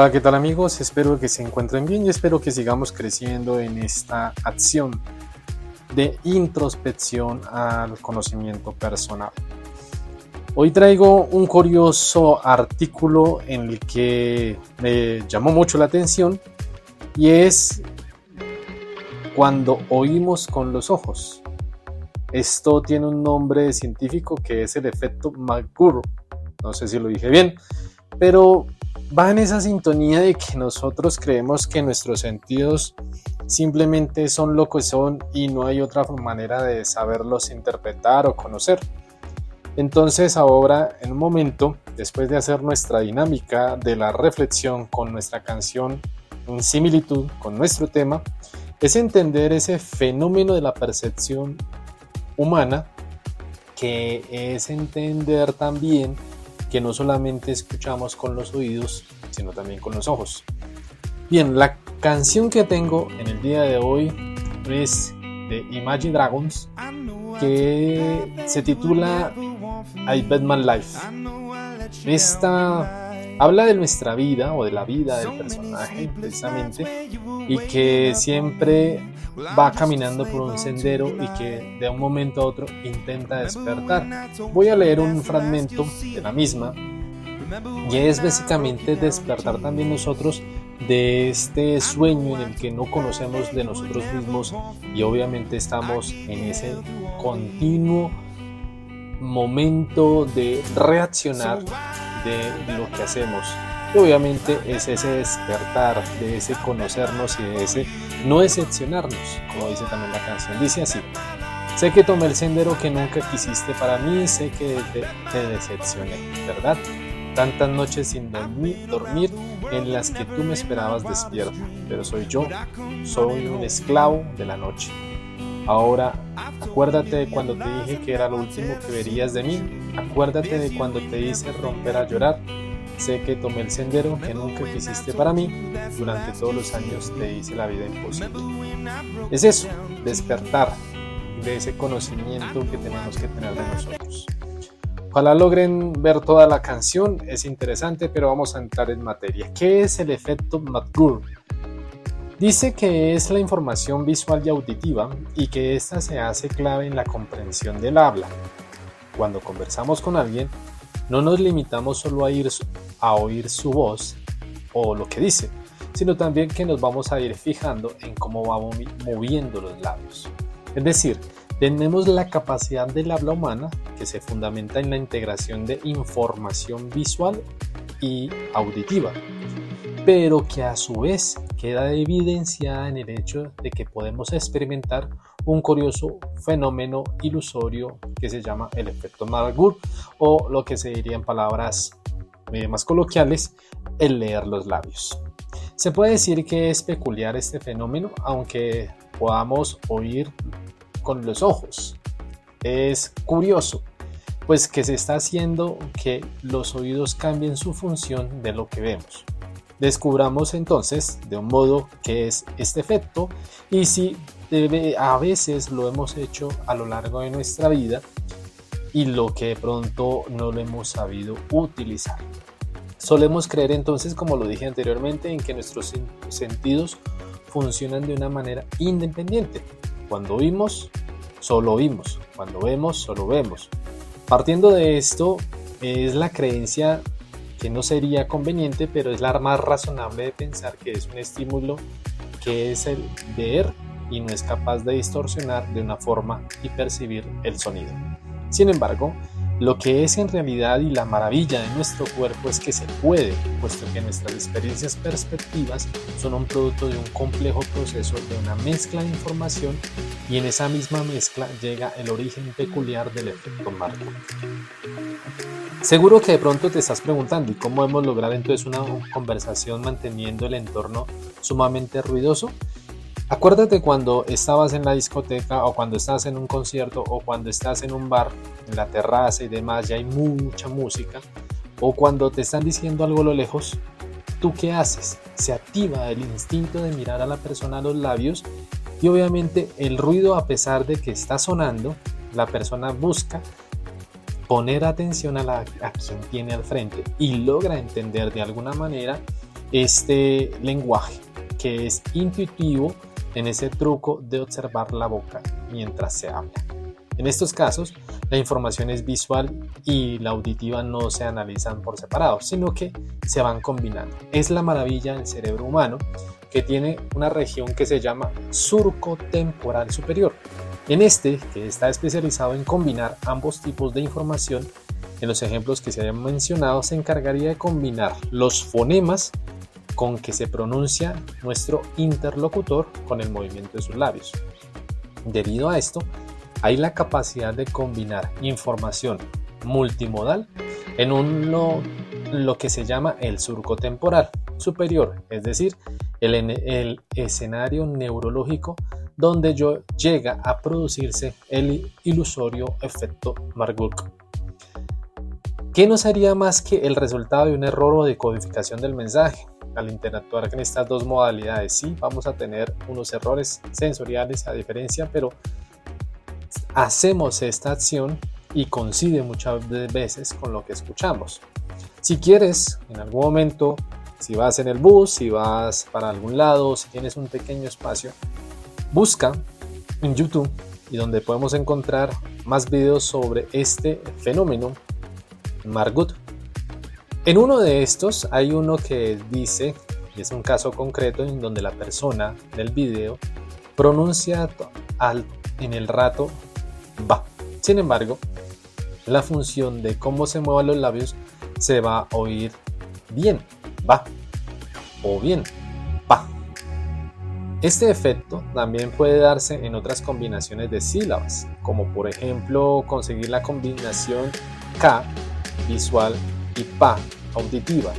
Hola, ¿qué tal amigos? Espero que se encuentren bien y espero que sigamos creciendo en esta acción de introspección al conocimiento personal. Hoy traigo un curioso artículo en el que me llamó mucho la atención y es cuando oímos con los ojos. Esto tiene un nombre científico que es el efecto McGurk. No sé si lo dije bien, pero va en esa sintonía de que nosotros creemos que nuestros sentidos simplemente son lo que son y no hay otra manera de saberlos interpretar o conocer. Entonces ahora, en un momento, después de hacer nuestra dinámica de la reflexión con nuestra canción en similitud con nuestro tema, es entender ese fenómeno de la percepción humana, que es entender también que no solamente escuchamos con los oídos, sino también con los ojos. Bien, la canción que tengo en el día de hoy es de Imagine Dragons, que se titula I Bet My Life. Esta habla de nuestra vida o de la vida del personaje precisamente y que siempre va caminando por un sendero y que de un momento a otro intenta despertar. Voy a leer un fragmento de la misma y es básicamente despertar también nosotros de este sueño en el que no conocemos de nosotros mismos y obviamente estamos en ese continuo momento de reaccionar de lo que hacemos. Y obviamente es ese despertar, de ese conocernos y de ese no decepcionarnos, como dice también la canción. Dice así, sé que tomé el sendero que nunca quisiste para mí, sé que te, te decepcioné, ¿verdad? Tantas noches sin dormir, dormir en las que tú me esperabas despierta, pero soy yo, soy un esclavo de la noche. Ahora, acuérdate de cuando te dije que era lo último que verías de mí. Acuérdate de cuando te hice romper a llorar. Sé que tomé el sendero que nunca quisiste para mí. Durante todos los años te hice la vida imposible. Es eso, despertar de ese conocimiento que tenemos que tener de nosotros. Ojalá logren ver toda la canción, es interesante, pero vamos a entrar en materia. ¿Qué es el efecto McGurk? Dice que es la información visual y auditiva y que ésta se hace clave en la comprensión del habla. Cuando conversamos con alguien, no nos limitamos solo a, ir, a oír su voz o lo que dice, sino también que nos vamos a ir fijando en cómo va moviendo los labios. Es decir, tenemos la capacidad del habla humana que se fundamenta en la integración de información visual y auditiva, pero que a su vez queda evidenciada en el hecho de que podemos experimentar un curioso fenómeno ilusorio que se llama el efecto Margur o lo que se diría en palabras eh, más coloquiales, el leer los labios. Se puede decir que es peculiar este fenómeno, aunque podamos oír con los ojos. Es curioso, pues que se está haciendo que los oídos cambien su función de lo que vemos. Descubramos entonces de un modo qué es este efecto y si a veces lo hemos hecho a lo largo de nuestra vida y lo que de pronto no lo hemos sabido utilizar. Solemos creer entonces, como lo dije anteriormente, en que nuestros sentidos funcionan de una manera independiente. Cuando oímos, solo oímos. Cuando vemos, solo vemos. Partiendo de esto, es la creencia que no sería conveniente, pero es la más razonable de pensar que es un estímulo que es el ver y no es capaz de distorsionar de una forma y percibir el sonido. Sin embargo, lo que es en realidad y la maravilla de nuestro cuerpo es que se puede, puesto que nuestras experiencias perspectivas son un producto de un complejo proceso de una mezcla de información y en esa misma mezcla llega el origen peculiar del efecto marco. Seguro que de pronto te estás preguntando, ¿y cómo hemos lograr entonces una conversación manteniendo el entorno sumamente ruidoso? Acuérdate cuando estabas en la discoteca o cuando estás en un concierto o cuando estás en un bar, en la terraza y demás, y hay mucha música, o cuando te están diciendo algo a lo lejos, ¿tú qué haces? Se activa el instinto de mirar a la persona a los labios y obviamente el ruido a pesar de que está sonando, la persona busca poner atención a, la, a quien tiene al frente y logra entender de alguna manera este lenguaje que es intuitivo en ese truco de observar la boca mientras se habla. En estos casos, la información es visual y la auditiva no se analizan por separado, sino que se van combinando. Es la maravilla del cerebro humano que tiene una región que se llama surco temporal superior. En este, que está especializado en combinar ambos tipos de información, en los ejemplos que se hayan mencionado, se encargaría de combinar los fonemas con que se pronuncia nuestro interlocutor con el movimiento de sus labios. Debido a esto, hay la capacidad de combinar información multimodal en un, lo, lo que se llama el surco temporal superior, es decir, el, escenario neurológico donde yo llega a producirse el ilusorio efecto Marguk. ¿Qué no sería más que el resultado de un error o de codificación del mensaje? Al interactuar con estas dos modalidades. Sí, vamos a tener unos errores sensoriales a diferencia, pero hacemos esta acción y coincide muchas veces con lo que escuchamos. Si quieres, en algún momento, si vas en el bus, si vas para algún lado, si tienes un pequeño espacio, busca en YouTube y donde podemos encontrar más videos sobre este fenómeno, Margut en uno de estos hay uno que dice, y es un caso concreto en donde la persona del video pronuncia al, en el rato va. Sin embargo, la función de cómo se muevan los labios se va a oír bien, va, o bien, va. Este efecto también puede darse en otras combinaciones de sílabas, como por ejemplo conseguir la combinación K visual y PA auditiva,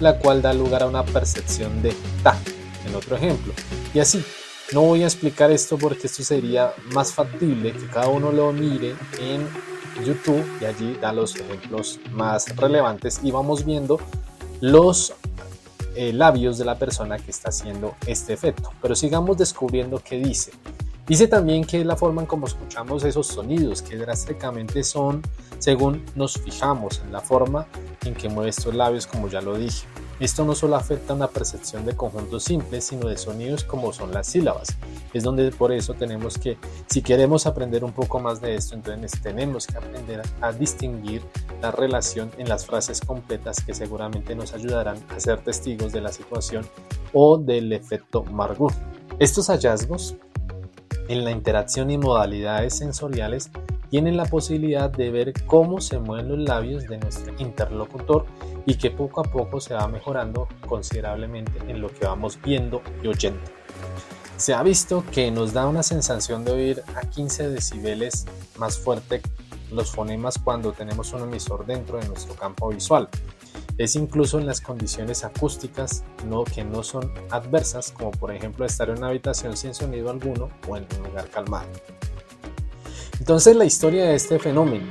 la cual da lugar a una percepción de ta, en otro ejemplo. Y así, no voy a explicar esto porque esto sería más factible que cada uno lo mire en YouTube y allí da los ejemplos más relevantes y vamos viendo los eh, labios de la persona que está haciendo este efecto. Pero sigamos descubriendo qué dice. Dice también que es la forma en cómo escuchamos esos sonidos, que drásticamente son según nos fijamos en la forma en que mueve estos labios, como ya lo dije. Esto no solo afecta una percepción de conjuntos simples, sino de sonidos como son las sílabas. Es donde por eso tenemos que, si queremos aprender un poco más de esto, entonces tenemos que aprender a distinguir la relación en las frases completas que seguramente nos ayudarán a ser testigos de la situación o del efecto Margot. Estos hallazgos en la interacción y modalidades sensoriales tienen la posibilidad de ver cómo se mueven los labios de nuestro interlocutor y que poco a poco se va mejorando considerablemente en lo que vamos viendo y oyendo. Se ha visto que nos da una sensación de oír a 15 decibeles más fuerte los fonemas cuando tenemos un emisor dentro de nuestro campo visual. Es incluso en las condiciones acústicas no, que no son adversas, como por ejemplo estar en una habitación sin sonido alguno o en un lugar calmado. Entonces la historia de este fenómeno.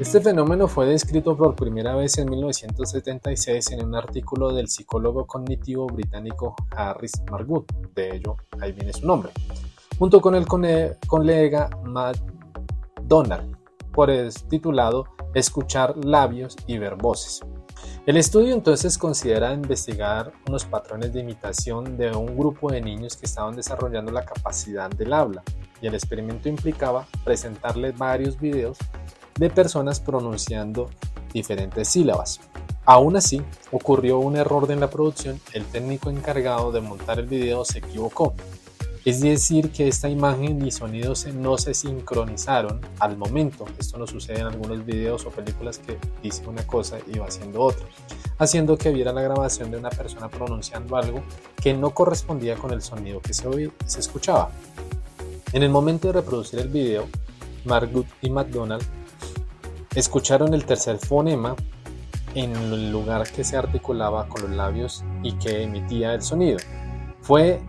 Este fenómeno fue descrito por primera vez en 1976 en un artículo del psicólogo cognitivo británico Harris Margut, de ello ahí viene su nombre, junto con el colega Matt Donald, por el titulado Escuchar labios y ver voces. El estudio entonces considera investigar unos patrones de imitación de un grupo de niños que estaban desarrollando la capacidad del habla y el experimento implicaba presentarles varios videos de personas pronunciando diferentes sílabas. Aún así, ocurrió un error en la producción, el técnico encargado de montar el video se equivocó es decir, que esta imagen y sonido no se sincronizaron al momento. Esto no sucede en algunos videos o películas que dice una cosa y va haciendo otra, haciendo que viera la grabación de una persona pronunciando algo que no correspondía con el sonido que se, se escuchaba. En el momento de reproducir el video, Margut y McDonald escucharon el tercer fonema en el lugar que se articulaba con los labios y que emitía el sonido. Fue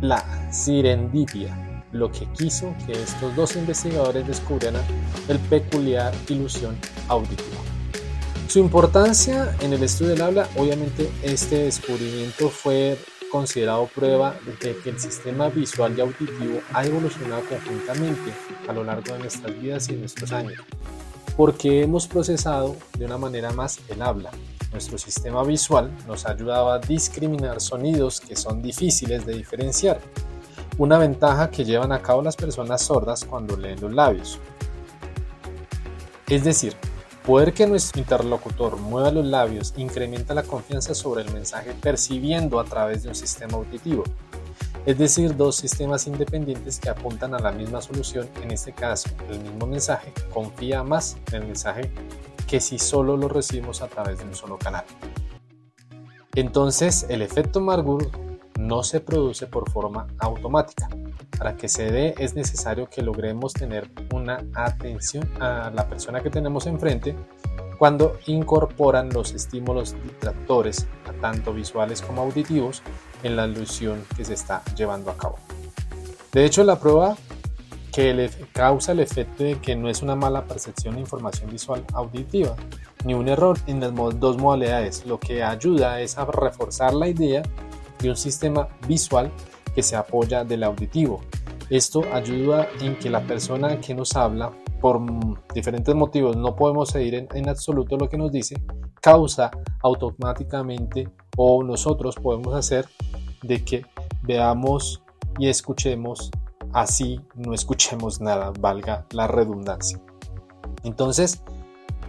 la serendipia, lo que quiso que estos dos investigadores descubrieran el peculiar ilusión auditiva. Su importancia en el estudio del habla, obviamente este descubrimiento fue considerado prueba de que el sistema visual y auditivo ha evolucionado conjuntamente a lo largo de nuestras vidas y nuestros años, porque hemos procesado de una manera más el habla, nuestro sistema visual nos ayudaba a discriminar sonidos que son difíciles de diferenciar, una ventaja que llevan a cabo las personas sordas cuando leen los labios. Es decir, poder que nuestro interlocutor mueva los labios incrementa la confianza sobre el mensaje percibiendo a través de un sistema auditivo, es decir, dos sistemas independientes que apuntan a la misma solución, en este caso el mismo mensaje, confía más en el mensaje que si solo lo recibimos a través de un solo canal. Entonces, el efecto Margur no se produce por forma automática. Para que se dé es necesario que logremos tener una atención a la persona que tenemos enfrente cuando incorporan los estímulos distractores, tanto visuales como auditivos, en la alusión que se está llevando a cabo. De hecho, la prueba que le causa el efecto de que no es una mala percepción de información visual auditiva, ni un error en las dos modalidades. Lo que ayuda es a reforzar la idea de un sistema visual que se apoya del auditivo. Esto ayuda en que la persona que nos habla, por diferentes motivos no podemos seguir en, en absoluto lo que nos dice, causa automáticamente o nosotros podemos hacer de que veamos y escuchemos así no escuchemos nada, valga la redundancia. Entonces,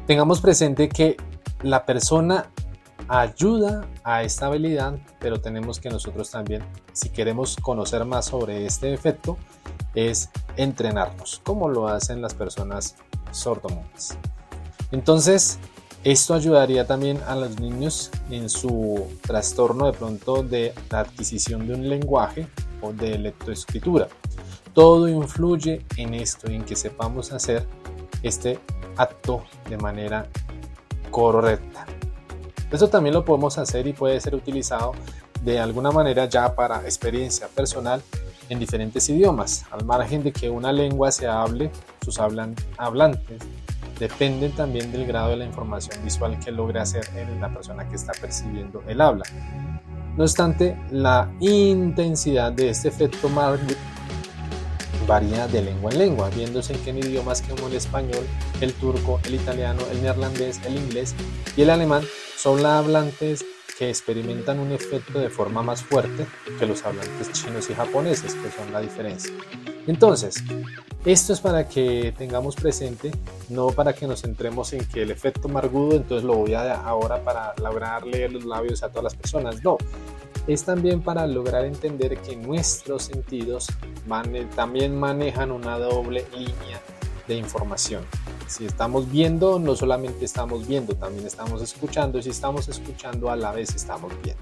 tengamos presente que la persona ayuda a esta habilidad, pero tenemos que nosotros también, si queremos conocer más sobre este efecto, es entrenarnos, como lo hacen las personas sordomudas. Entonces, esto ayudaría también a los niños en su trastorno de pronto de la adquisición de un lenguaje o de lectoescritura. Todo influye en esto, en que sepamos hacer este acto de manera correcta. Esto también lo podemos hacer y puede ser utilizado de alguna manera ya para experiencia personal en diferentes idiomas, al margen de que una lengua se hable, sus hablan, hablantes dependen también del grado de la información visual que logre hacer en la persona que está percibiendo el habla. No obstante, la intensidad de este efecto varía de lengua en lengua, viéndose en que en idiomas como el español, el turco, el italiano, el neerlandés, el inglés y el alemán son los hablantes que experimentan un efecto de forma más fuerte que los hablantes chinos y japoneses, que son la diferencia. Entonces, esto es para que tengamos presente, no para que nos centremos en que el efecto margudo, entonces lo voy a ahora para lograr leer los labios a todas las personas. No, es también para lograr entender que nuestros sentidos también manejan una doble línea de información. Si estamos viendo, no solamente estamos viendo, también estamos escuchando. Si estamos escuchando, a la vez estamos viendo.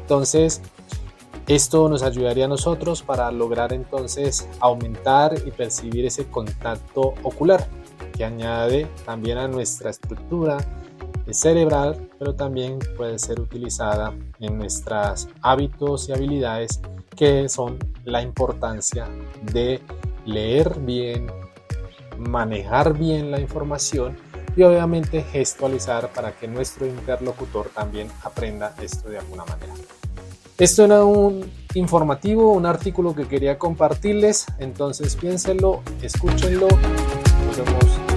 Entonces, esto nos ayudaría a nosotros para lograr entonces aumentar y percibir ese contacto ocular que añade también a nuestra estructura cerebral, pero también puede ser utilizada en nuestros hábitos y habilidades que son la importancia de leer bien, manejar bien la información y obviamente gestualizar para que nuestro interlocutor también aprenda esto de alguna manera. Esto era un informativo, un artículo que quería compartirles, entonces piénsenlo, escúchenlo, nos vemos.